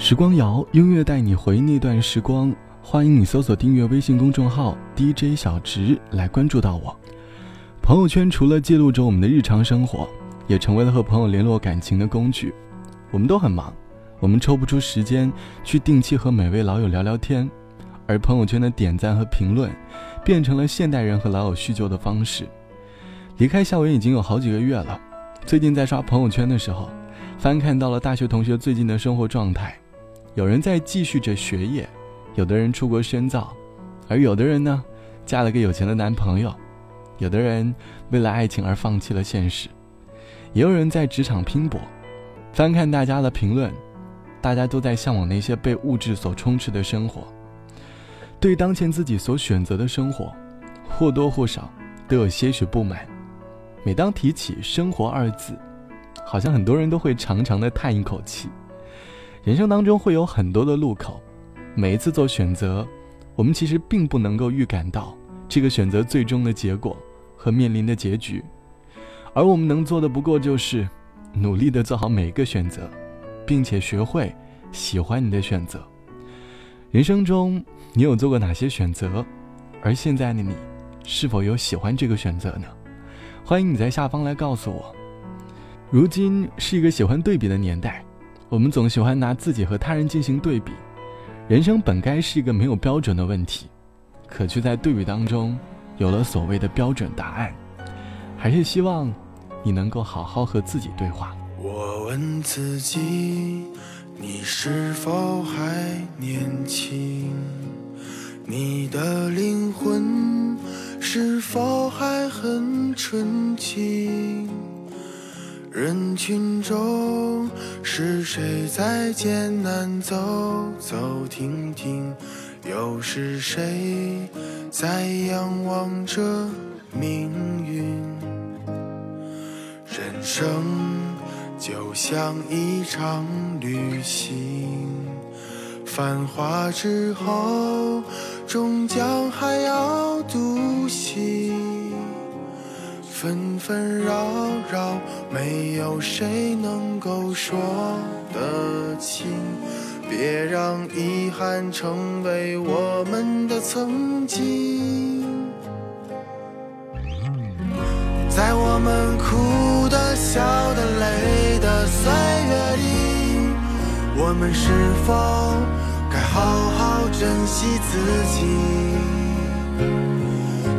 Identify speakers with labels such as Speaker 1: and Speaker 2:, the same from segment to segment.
Speaker 1: 时光谣，音乐带你回那段时光。欢迎你搜索订阅微信公众号 DJ 小直来关注到我。朋友圈除了记录着我们的日常生活，也成为了和朋友联络感情的工具。我们都很忙，我们抽不出时间去定期和每位老友聊聊天，而朋友圈的点赞和评论，变成了现代人和老友叙旧的方式。离开校园已经有好几个月了，最近在刷朋友圈的时候，翻看到了大学同学最近的生活状态，有人在继续着学业。有的人出国深造，而有的人呢，嫁了个有钱的男朋友；有的人为了爱情而放弃了现实，也有人在职场拼搏。翻看大家的评论，大家都在向往那些被物质所充斥的生活。对当前自己所选择的生活，或多或少都有些许不满。每当提起“生活”二字，好像很多人都会长长的叹一口气。人生当中会有很多的路口。每一次做选择，我们其实并不能够预感到这个选择最终的结果和面临的结局，而我们能做的不过就是努力的做好每一个选择，并且学会喜欢你的选择。人生中你有做过哪些选择？而现在的你是否有喜欢这个选择呢？欢迎你在下方来告诉我。如今是一个喜欢对比的年代，我们总喜欢拿自己和他人进行对比。人生本该是一个没有标准的问题，可却在对比当中有了所谓的标准答案。还是希望你能够好好和自己对话。
Speaker 2: 我问自己，你是否还年轻？你的灵魂是否还很纯净？人群中是谁在艰难走走停停？又是谁在仰望着命运？人生就像一场旅行，繁华之后终将还要独行。纷纷扰扰，没有谁能够说得清。别让遗憾成为我们的曾经。在我们哭的、笑的、累的岁月里，我们是否该好好珍惜自己？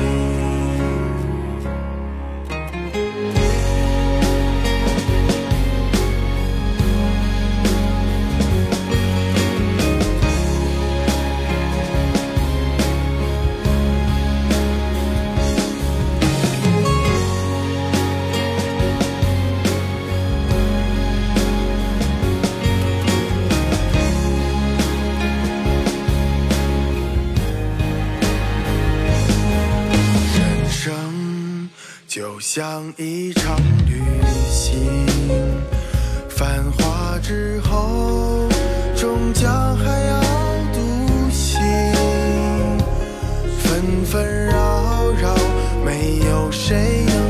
Speaker 2: 憧就。像一场旅行，繁华之后，终将还要独行。纷纷扰扰，没有谁能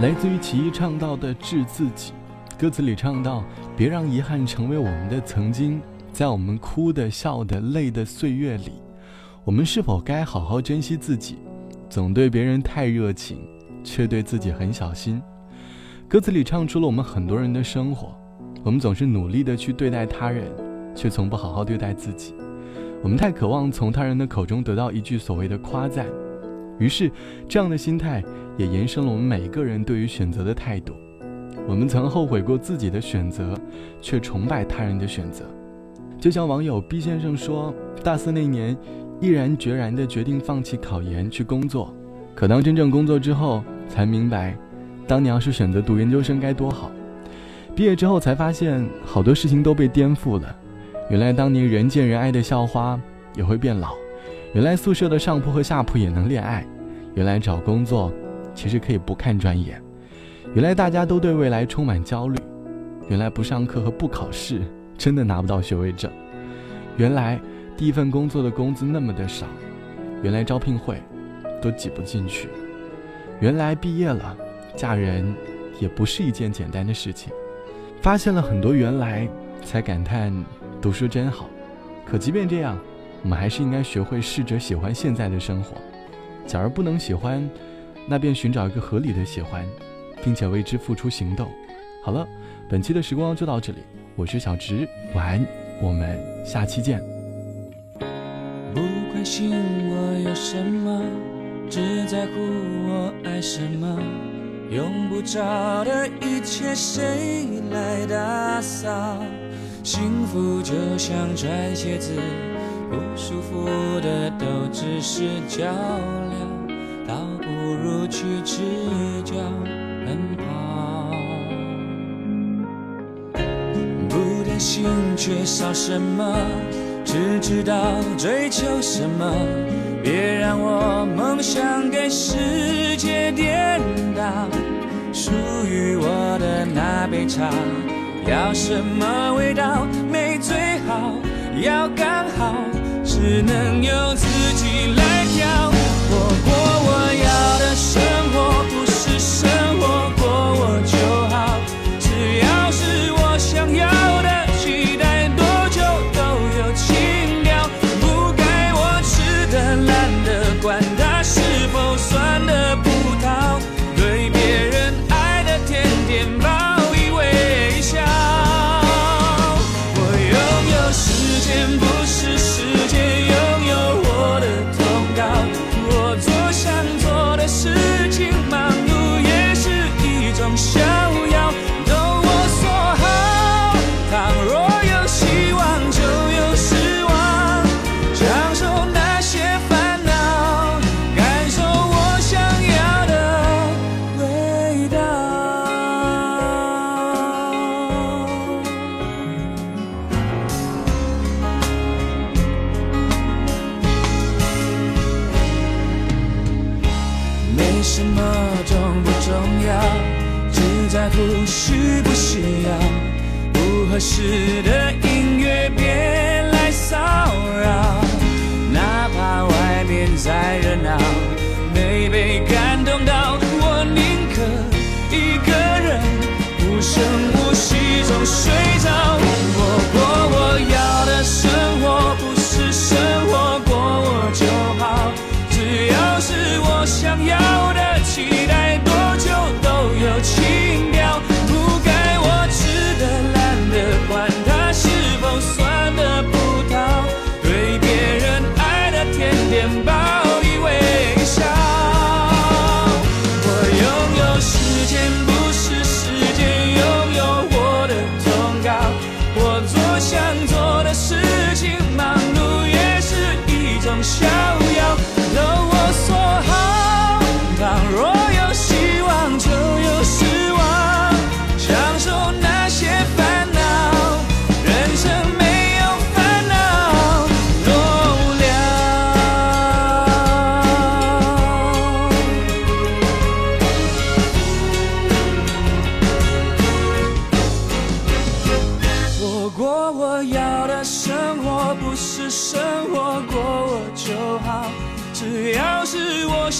Speaker 1: 来自于奇艺唱到的《致自己》，歌词里唱到：“别让遗憾成为我们的曾经，在我们哭的、笑的、累的岁月里，我们是否该好好珍惜自己？总对别人太热情，却对自己很小心。”歌词里唱出了我们很多人的生活，我们总是努力的去对待他人，却从不好好对待自己。我们太渴望从他人的口中得到一句所谓的夸赞。于是，这样的心态也延伸了我们每个人对于选择的态度。我们曾后悔过自己的选择，却崇拜他人的选择。就像网友 B 先生说：“大四那年，毅然决然地决定放弃考研去工作。可当真正工作之后，才明白，当年要是选择读研究生该多好。毕业之后才发现，好多事情都被颠覆了。原来当年人见人爱的校花，也会变老。”原来宿舍的上铺和下铺也能恋爱，原来找工作其实可以不看专业，原来大家都对未来充满焦虑，原来不上课和不考试真的拿不到学位证，原来第一份工作的工资那么的少，原来招聘会都挤不进去，原来毕业了嫁人也不是一件简单的事情，发现了很多原来，才感叹读书真好，可即便这样。我们还是应该学会试着喜欢现在的生活。假如不能喜欢，那便寻找一个合理的喜欢，并且为之付出行动。好了，本期的时光就到这里，我是小直，晚安，我们下期见。
Speaker 3: 不关心我有什么，只在乎我爱什么。用不着的一切，谁来打扫？幸福就像穿鞋子。不舒服的都只是较量，倒不如去赤脚奔跑。不担心缺少什么，只知道追求什么。别让我梦想给世界颠倒。属于我的那杯茶，要什么味道？没最好，要刚好。只能由自己来不重要，只在乎需不需要不合适的音乐，别来骚扰。哪怕外面再热闹，没被感动到，我宁可一个人无声无息中睡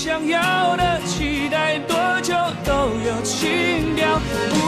Speaker 3: 想要的期待多久都有情调。